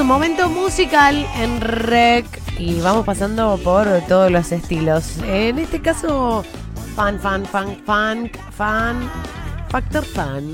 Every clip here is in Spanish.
Un momento musical en rec y vamos pasando por todos los estilos. En este caso, fan, fan, fan, fan, fan, factor fan.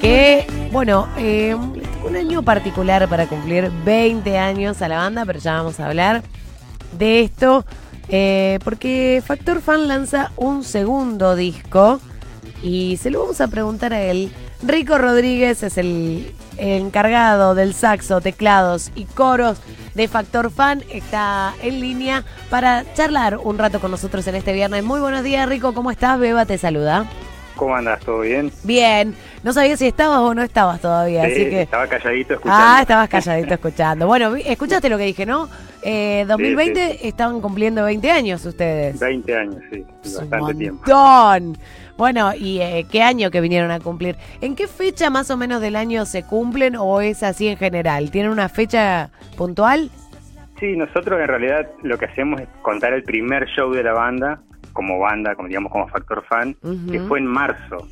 Que, bueno, eh, un año particular para cumplir 20 años a la banda, pero ya vamos a hablar de esto. eh, porque Factor Fan lanza un segundo disco y se lo vamos a preguntar a él. Rico Rodríguez es el encargado del saxo, teclados y coros de Factor Fan. Está en línea para charlar un rato con nosotros en este viernes. Muy buenos días, Rico. ¿Cómo estás? Beba te saluda. ¿Cómo andas? ¿Todo bien? Bien. No sabía si estabas o no estabas todavía, Sí, así que... Estaba calladito escuchando. Ah, estabas calladito escuchando. Bueno, escuchaste lo que dije, ¿no? Eh, 2020 estaban cumpliendo 20 años ustedes. 20 años, sí. Es un Bastante tiempo. Bueno, ¿y eh, qué año que vinieron a cumplir? ¿En qué fecha más o menos del año se cumplen o es así en general? ¿Tienen una fecha puntual? Sí, nosotros en realidad lo que hacemos es contar el primer show de la banda, como banda, como digamos como Factor Fan, que fue en marzo.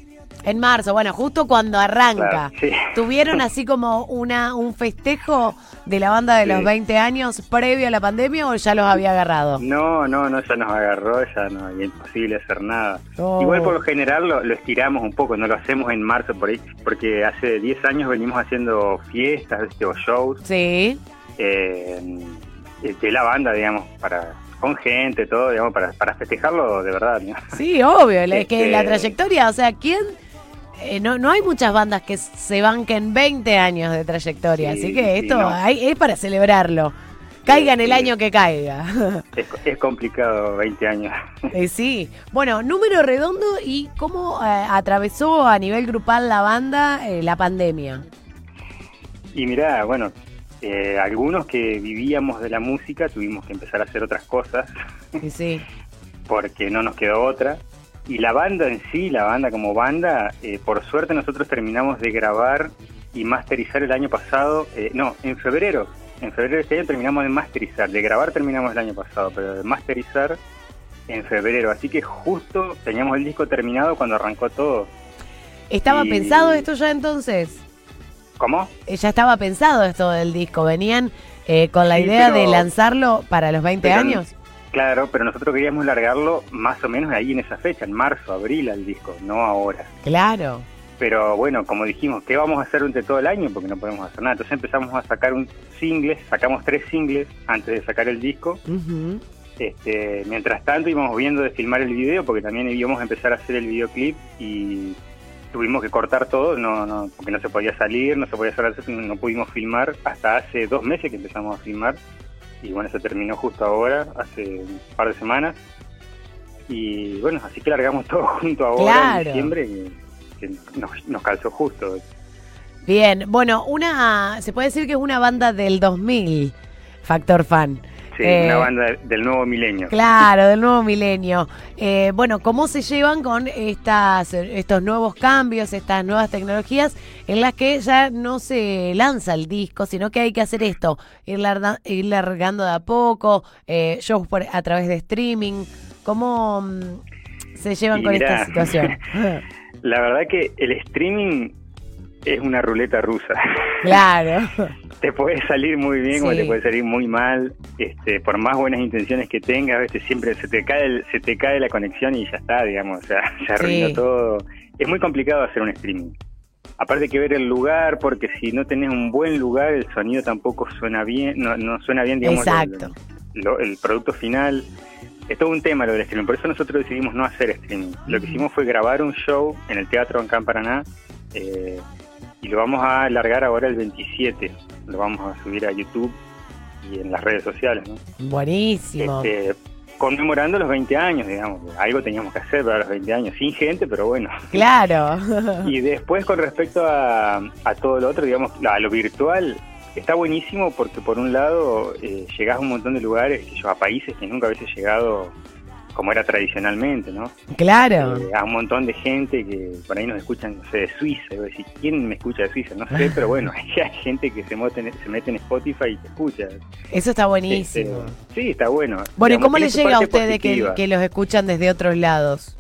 En marzo, bueno, justo cuando arranca. Claro, sí. ¿Tuvieron así como una un festejo de la banda de los Sí. 20 años previo a la pandemia o ya los había agarrado? No, no, no, ya nos agarró, ya no, y imposible hacer nada. Oh. Igual por lo general lo, lo estiramos un poco, no lo hacemos en marzo por ahí, porque hace 10 años venimos haciendo fiestas o shows Sí. eh, de la banda, digamos, para con gente, todo, digamos, para, para festejarlo de verdad. ¿no? Sí, obvio, es que Este- la trayectoria, o sea, ¿quién? Eh, no, no hay muchas bandas que se banquen 20 años de trayectoria, Sí, así que sí, esto no. hay- es para celebrarlo. Caiga en el año que caiga. Es, es complicado 20 años. Eh, sí. Bueno, número redondo y cómo eh, atravesó a nivel grupal la banda eh, la pandemia. Y mirá, bueno, eh, algunos que vivíamos de la música tuvimos que empezar a hacer otras cosas sí. porque no nos quedó otra. Y la banda en sí, la banda como banda, eh, por suerte nosotros terminamos de grabar y masterizar el año pasado, eh, no, en febrero, en febrero de este año terminamos de masterizar, de grabar terminamos el año pasado, pero de masterizar en febrero, así que justo teníamos el disco terminado cuando arrancó todo. ¿Estaba Y- pensado esto ya entonces? ¿Cómo? Eh, Ya estaba pensado esto del disco. Venían eh, con la Sí, idea de lanzarlo para los 20 Pero- años. Claro, pero nosotros queríamos largarlo más o menos ahí en esa fecha, en marzo, abril al disco, no ahora. Claro. Pero bueno, como dijimos, ¿qué vamos a hacer durante todo el año? Porque no podemos hacer nada. Entonces empezamos a sacar un single, sacamos tres singles antes de sacar el disco. Ujú. Este, mientras tanto íbamos viendo de filmar el video, porque también íbamos a empezar a hacer el videoclip y tuvimos que cortar todo, no, no, porque no se podía salir, no se podía hacer, no pudimos filmar hasta hace dos meses que empezamos a filmar. Y bueno, se terminó justo ahora, hace un par de semanas. Y bueno, así que largamos todo junto ahora Claro. en diciembre, que, que nos, nos calzó justo. Bien, bueno, una se puede decir que es una banda del 2000, Factor Fan. Sí, Eh, una banda de- del nuevo milenio. Claro, del nuevo milenio. Eh, bueno, ¿cómo se llevan con estas, estos nuevos cambios, estas nuevas tecnologías en las que ya no se lanza el disco, sino que hay que hacer esto, ir, larga- ir largando de a poco, eh, shows por- a través de streaming? ¿Cómo mm, se llevan Y con esta situación? La verdad que el streaming es una ruleta rusa. claro. te puede salir muy bien Sí. te puede salir muy mal. Este, por más buenas intenciones que tengas, a veces siempre se te cae el- se te cae la conexión y ya está, digamos, o sea, se arruinó Sí. todo. Es muy complicado hacer un streaming. Aparte que ver el lugar, porque si no tenés un buen lugar, el sonido tampoco suena bien, no, no suena bien, digamos, Exacto. el, lo- el producto final. Es todo un tema lo del streaming, por eso nosotros decidimos no hacer streaming. Lo que hicimos fue grabar un show en el Teatro en Paraná eh, y lo vamos a alargar ahora el 27. Lo vamos a subir a YouTube y en las redes sociales, ¿no? Buenísimo. Este, conmemorando los 20 años, digamos. Algo teníamos que hacer para los 20 años, sin gente, pero bueno. Claro. Y después con respecto a, a todo lo otro, digamos, a lo virtual, está buenísimo porque por un lado eh, llegás a un montón de lugares, a países que nunca hubiese llegado como era tradicionalmente, ¿no? claro. Eh, a un montón de gente que por ahí nos escuchan, no sé, de Suiza. Y decís, ¿quién me escucha de Suiza? No sé, pero bueno, hay gente que se mete, en- se mete en Spotify y te escucha. Eso está buenísimo. Este, sí, está bueno. Bueno, ¿y cómo les llega a ustedes que, los escuchan desde otros lados?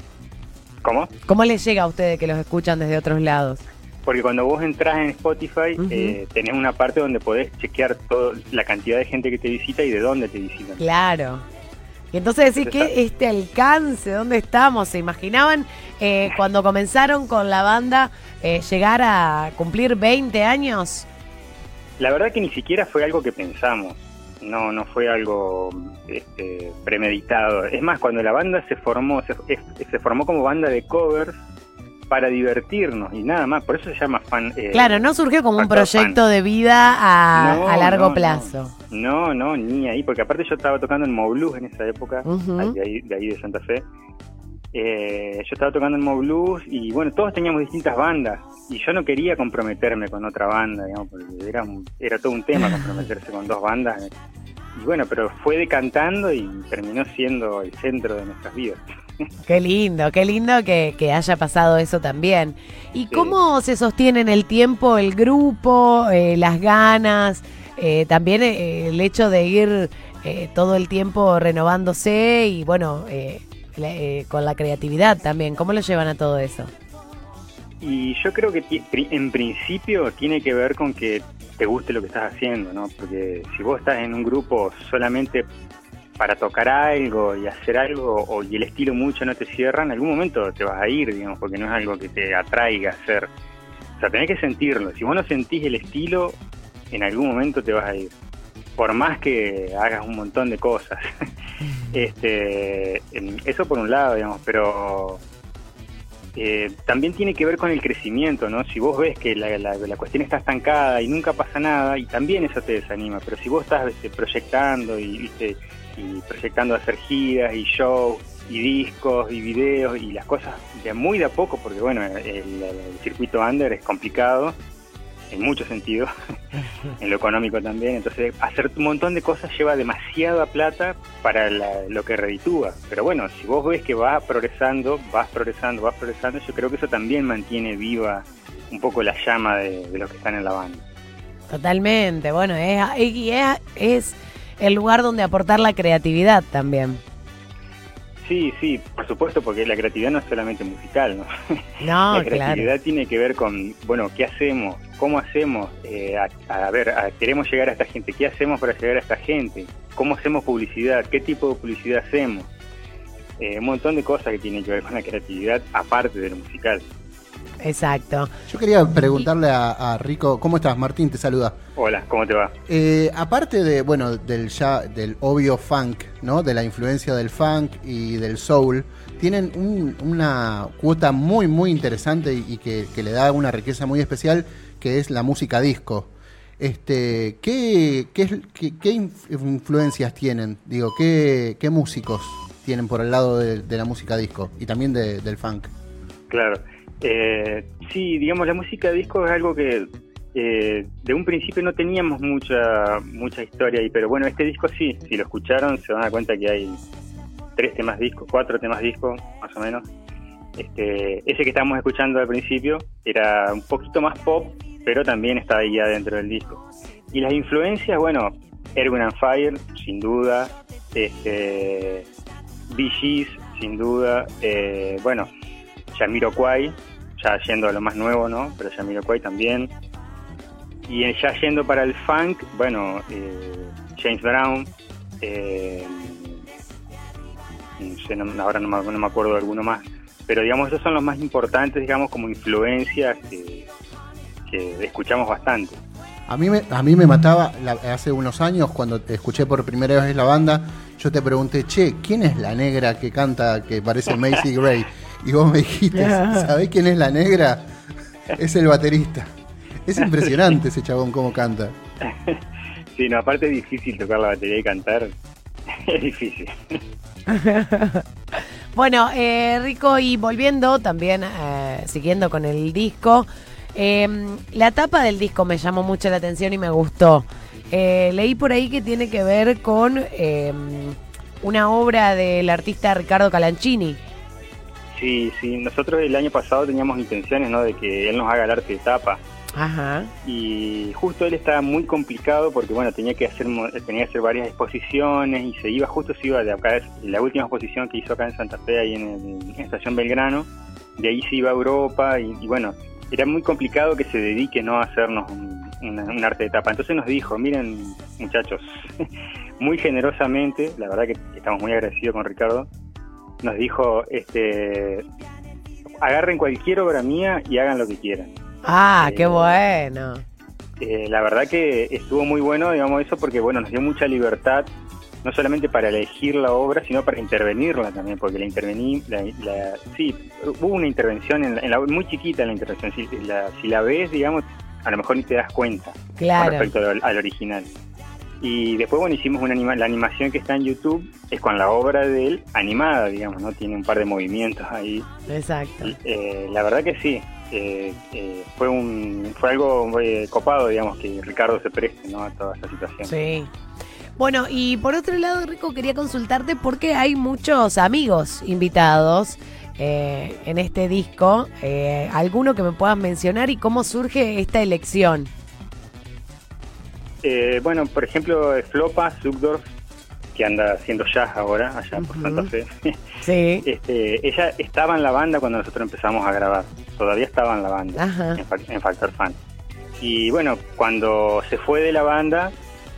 ¿Cómo? ¿Cómo les llega a ustedes que los escuchan desde otros lados? Porque cuando vos entras en Spotify, eh, tenés una parte donde podés chequear todo, la cantidad de gente que te visita y de dónde te visitan. Claro. Y entonces decir que este alcance, ¿dónde estamos? ¿Se imaginaban eh, cuando comenzaron con la banda eh, llegar a cumplir 20 años? La verdad que ni siquiera fue algo que pensamos. No, no fue algo este, premeditado. Es más, cuando la banda se formó, se, se formó como banda de covers, para divertirnos y nada más. Por eso se llama fan. Eh, claro, no surgió como un proyecto de vida a, largo plazo. No. no. ni ahí, porque aparte yo estaba tocando en Moblus en esa época, de, ahí, de, Santa Fe. Eh, yo estaba tocando en Moblus y bueno, todos teníamos distintas bandas y yo no quería comprometerme con otra banda, digamos, porque era, era todo un tema comprometerse con dos bandas. Y bueno, pero fue decantando y terminó siendo el centro de nuestras vidas. Qué lindo, qué lindo que, haya pasado eso también. ¿Y cómo se sostiene en el tiempo el grupo, eh, las ganas, eh, también eh, el hecho de ir todo el tiempo renovándose y bueno, con la creatividad también? ¿Cómo lo llevan a todo eso? Y yo creo que en principio tiene que ver con que te guste lo que estás haciendo, ¿no? Porque si vos estás en un grupo solamente para tocar algo y hacer algo o, y el estilo mucho no te cierra, en algún momento te vas a ir, digamos, porque no es algo que te atraiga a hacer. O sea, tenés que sentirlo. Si vos no sentís el estilo, en algún momento te vas a ir. Por más que hagas un montón de cosas. este, eso por un lado, digamos, pero eh, también tiene que ver con el crecimiento, ¿no? Si vos ves que la, la, cuestión está estancada y nunca pasa nada, y también eso te desanima, pero si vos estás proyectando y ¿viste? y proyectando hacer giras y shows y discos y videos y las cosas de muy de a poco, porque bueno, el, circuito under es complicado en muchos sentidos, en lo económico también, entonces hacer un montón de cosas lleva demasiada plata para lo que reditúa, pero bueno, si vos ves que vas progresando, vas progresando, vas progresando, yo creo que eso también mantiene viva un poco la llama de, los que están en la banda. Totalmente, bueno, es, es, es el lugar donde aportar la creatividad también. Sí, sí, por supuesto, porque la creatividad no es solamente musical, ¿no? No, La creatividad tiene que ver con, bueno, ¿qué hacemos? ¿Cómo hacemos? Eh, a, ver, queremos llegar a esta gente, ¿qué hacemos para llegar a esta gente? ¿Cómo hacemos publicidad? ¿Qué tipo de publicidad hacemos? Eh, un montón de cosas que tienen que ver con la creatividad, aparte de lo musical. Exacto. Yo quería preguntarle a, Rico, ¿cómo estás? Martín te saluda. Hola, ¿cómo te va? Eh, aparte de, bueno, del ya, del obvio funk, ¿no? De la influencia del funk y del soul, tienen una cuota muy, muy interesante y, que, le da una riqueza muy especial, que es la música disco. Este, ¿qué, qué, qué, influencias tienen? Digo, ¿qué, ¿qué, músicos tienen por el lado de, la música disco y también del funk? Claro. Eh, sí, digamos, la música de disco es algo que eh, de un principio no teníamos mucha mucha historia ahí, pero bueno, este disco sí, si lo escucharon se van a dar cuenta que hay tres temas discos, cuatro temas discos, más o menos. Este, ese que estábamos escuchando al principio era un poquito más pop, pero también está ahí adentro del disco. Y las influencias, bueno, Erwin and Fire, sin duda, este, Gees, sin duda, eh, bueno, Kwai, ya yendo a lo más nuevo, ¿no? Pero Kwai también. Y ya yendo para el funk, bueno, eh, James Brown, eh, ahora no me, acuerdo de alguno más, pero digamos, esos son los más importantes, digamos, como influencias que, escuchamos bastante. A mí me, a mí me mataba hace unos años cuando te escuché por primera vez la banda, yo te pregunté, che, ¿quién es la negra que canta que parece Macy Gray? Y vos me dijiste, ¿sabés quién es la negra? Es el baterista. Es impresionante ese chabón cómo canta. Sí, no, aparte es difícil tocar la batería y cantar. Es difícil. bueno, eh, Rico, y volviendo también, eh, siguiendo con el disco, em, la tapa del disco me llamó mucho la atención y me gustó. Eh, leí por ahí que tiene que ver con em, una obra del artista Ricardo Calanchini. Sí, sí, nosotros el año pasado teníamos intenciones, ¿no? De que él nos haga el arte de tapa. Ajá. Y justo él estaba muy complicado porque, bueno, tenía que hacer tenía que hacer varias exposiciones y se iba, justo se iba de acá, la última exposición que hizo acá en Santa Fe, ahí en, la Estación Belgrano, de ahí se iba a Europa y, bueno, era muy complicado que se dedique no a hacernos un, un arte de tapa. Entonces nos dijo, miren muchachos, muy generosamente, la verdad que estamos muy agradecidos con Ricardo, nos dijo, este, agarren cualquier obra mía y hagan lo que quieran. Ah, qué Eh, bueno. Eh, la verdad que estuvo muy bueno, digamos, eso porque, bueno, nos dio mucha libertad, no solamente para elegir la obra, sino para intervenirla también, porque la intervení, la, la- sí, hubo una intervención, en la, en la- muy chiquita la intervención, si la, si la ves, digamos, a lo mejor ni te das cuenta con Claro. respecto al, al original. Y después, bueno, hicimos una anima la animación que está en YouTube, es con la obra de él animada, digamos, ¿no? Tiene un par de movimientos ahí. Exacto. Eh, la verdad que sí, eh, eh, fue un fue algo eh, copado, digamos, que Ricardo se preste ¿no? a toda esta situación. Sí. Bueno, y por otro lado, Rico, quería consultarte porque hay muchos amigos invitados eh, en este disco. Eh, ¿Alguno que me puedas mencionar y cómo surge esta elección? Eh, bueno, por ejemplo, Flopa, Zugdorf, que anda haciendo jazz ahora, allá por Ujú. Santa Fe. Sí. este, ella estaba en la banda cuando nosotros empezamos a grabar, todavía estaba en la banda. Ajá. en, Fac- en Factor Fan. Y bueno, cuando se fue de la banda,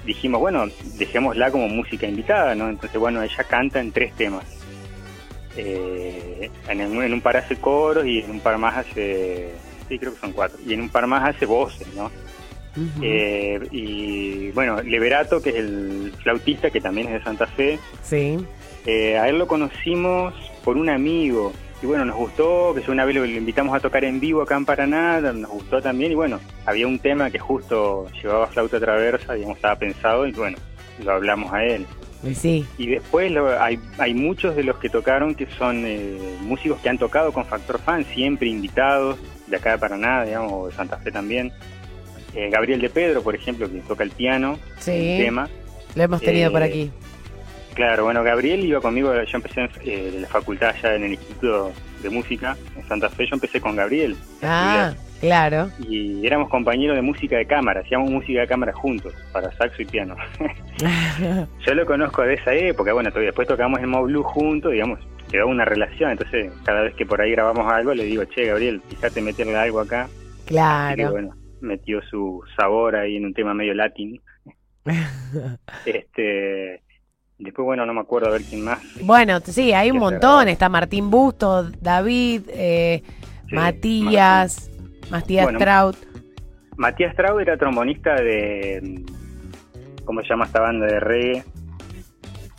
dijimos, bueno, dejémosla como música invitada, ¿no? Entonces, bueno, ella canta en tres temas. Eh, en un par hace coros y en un par más hace, sí, creo que son cuatro, y en un par más hace voces, ¿no? Eh, y bueno, Leverato, que es el flautista, que también es de Santa Fe, Sí. eh, a él lo conocimos por un amigo. Y bueno, nos gustó, que una vez lo, invitamos a tocar en vivo acá en Paraná, nos gustó también. Y bueno, había un tema que justo llevaba flauta traversa, digamos, estaba pensado, y bueno, lo hablamos a él. Y Sí. Y después lo- hay, hay muchos de los que tocaron que son eh, músicos que han tocado con Factor Fan, siempre invitados, de acá de Paraná, digamos, o de Santa Fe también. Eh, Gabriel de Pedro, por ejemplo, que toca el piano, Sí. el tema. Lo hemos tenido Eh, por aquí. Claro, bueno, Gabriel iba conmigo, yo empecé en eh, la facultad ya en el Instituto de Música en Santa Fe, yo empecé con Gabriel. Ah, claro. Y éramos compañeros de música de cámara, hacíamos música de cámara juntos, para saxo y piano. yo lo conozco de esa época, bueno, todavía después tocamos en Mo Blue juntos, digamos, quedó una relación, entonces cada vez que por ahí grabamos algo le digo, che, Gabriel, fíjate meterle algo acá. Que claro. bueno, metió su sabor ahí en un tema medio latín. Este, después, bueno, no me acuerdo a ver quién más. Bueno, sí, hay un montón. Está Martín Busto, David, eh, Sí, Matías, Matías Bueno, Traut. Matías Trau era trombonista de. ¿Cómo se llama esta banda de reggae?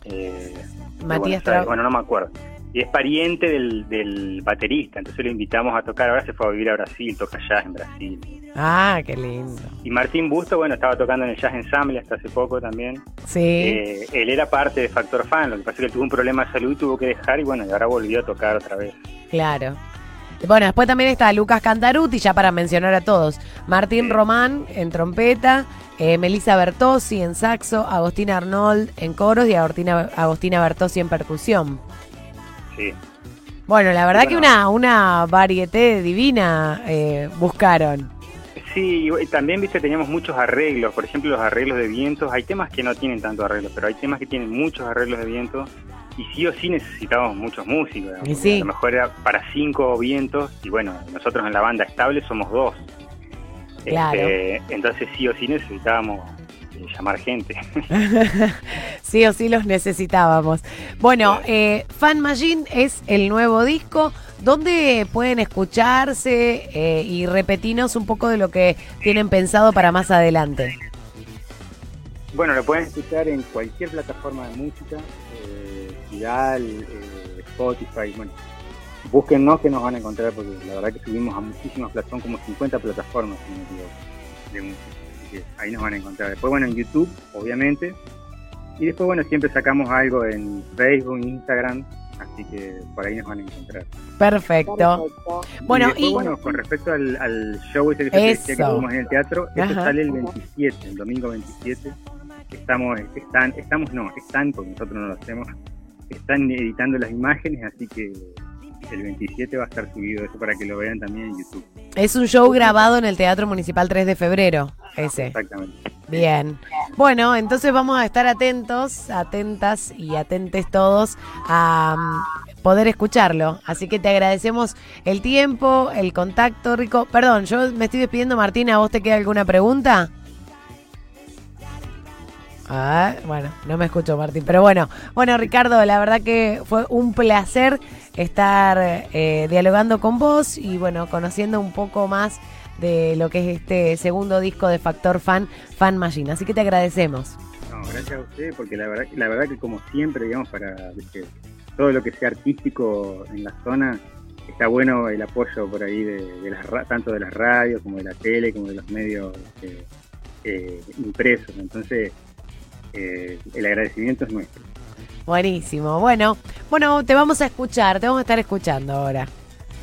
Eh, de Matías Buenos Aires. Trau. Bueno, no me acuerdo. Y es pariente del, del baterista, entonces lo invitamos a tocar. Ahora se fue a vivir a Brasil, toca jazz en Brasil. Ah, qué lindo. Y Martín Busto, bueno, estaba tocando en el Jazz Ensemble hasta hace poco también. Sí. Eh, él era parte de Factor Fan, lo que pasa es que tuvo un problema de salud y tuvo que dejar y bueno, y ahora volvió a tocar otra vez. Claro. Bueno, después también está Lucas Cantaruti, ya para mencionar a todos. Martín Sí. Román en trompeta, eh, Melissa Bertossi en saxo, Agostina Arnold en coros y Agostina, Agostina Bertossi en percusión. Sí. Bueno, la verdad que Bueno. una, una varieté divina eh, buscaron. Sí, y también, viste, teníamos muchos arreglos. Por ejemplo, los arreglos de vientos. Hay temas que no tienen tanto arreglos, pero hay temas que tienen muchos arreglos de viento. Y sí o sí necesitábamos muchos músicos. sí. A lo mejor era para cinco vientos. Y bueno, nosotros en la banda estable somos dos. Claro. Este, entonces sí o sí necesitábamos llamar gente. sí o sí los necesitábamos. Bueno, eh, Fan Machine es el nuevo disco. ¿Dónde pueden escucharse eh, y repetirnos un poco de lo que tienen pensado para más adelante? Bueno, lo pueden escuchar en cualquier plataforma de música, eh, Tidal, eh, Spotify, bueno. Búsquennos que nos van a encontrar porque la verdad que subimos a muchísimas plataformas, como 50 plataformas si no me equivoco, de música. Que ahí nos van a encontrar. Después, bueno, en YouTube, obviamente. Y después, bueno, siempre sacamos algo en Facebook, Instagram, así que por ahí nos van a encontrar. Perfecto. Bueno, y, después, y- bueno, con respecto al, al show ese que que tuvimos en el teatro, eso sale el 27, el domingo 27. Estamos, están, estamos, no, están, porque nosotros no lo hacemos, están editando las imágenes, así que el 27 va a estar subido eso para que lo vean también en YouTube. Es un show grabado en el Teatro Municipal 3 de febrero. Ese. Exactamente. Bien. Bueno, entonces vamos a estar atentos, atentas y atentes todos a mm, poder escucharlo. Así que te agradecemos el tiempo, el contacto, Rico. Perdón, yo me estoy despidiendo, Martina. ¿A vos te queda alguna pregunta? Ah, bueno, no me escucho, Martín. Pero bueno, bueno, Ricardo, la verdad que fue un placer estar eh, dialogando con vos y bueno, conociendo un poco más de lo que es este segundo disco de Factor Fan, Fan Machine. Así que te agradecemos. No, gracias a usted, porque la verdad, la verdad que como siempre, digamos, para todo lo que sea artístico en la zona, está bueno el apoyo por ahí de, tanto de las radios como de la tele, como de los medios eh, eh, impresos. Entonces, eh, el agradecimiento es nuestro. Buenísimo. Bueno, bueno, te vamos a escuchar, te vamos a estar escuchando ahora.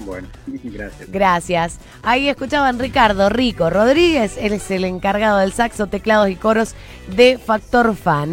Bueno, gracias. Gracias. Ahí escuchaban Ricardo Rico Rodríguez, él es el encargado del saxo, teclados y coros de Factor Fan.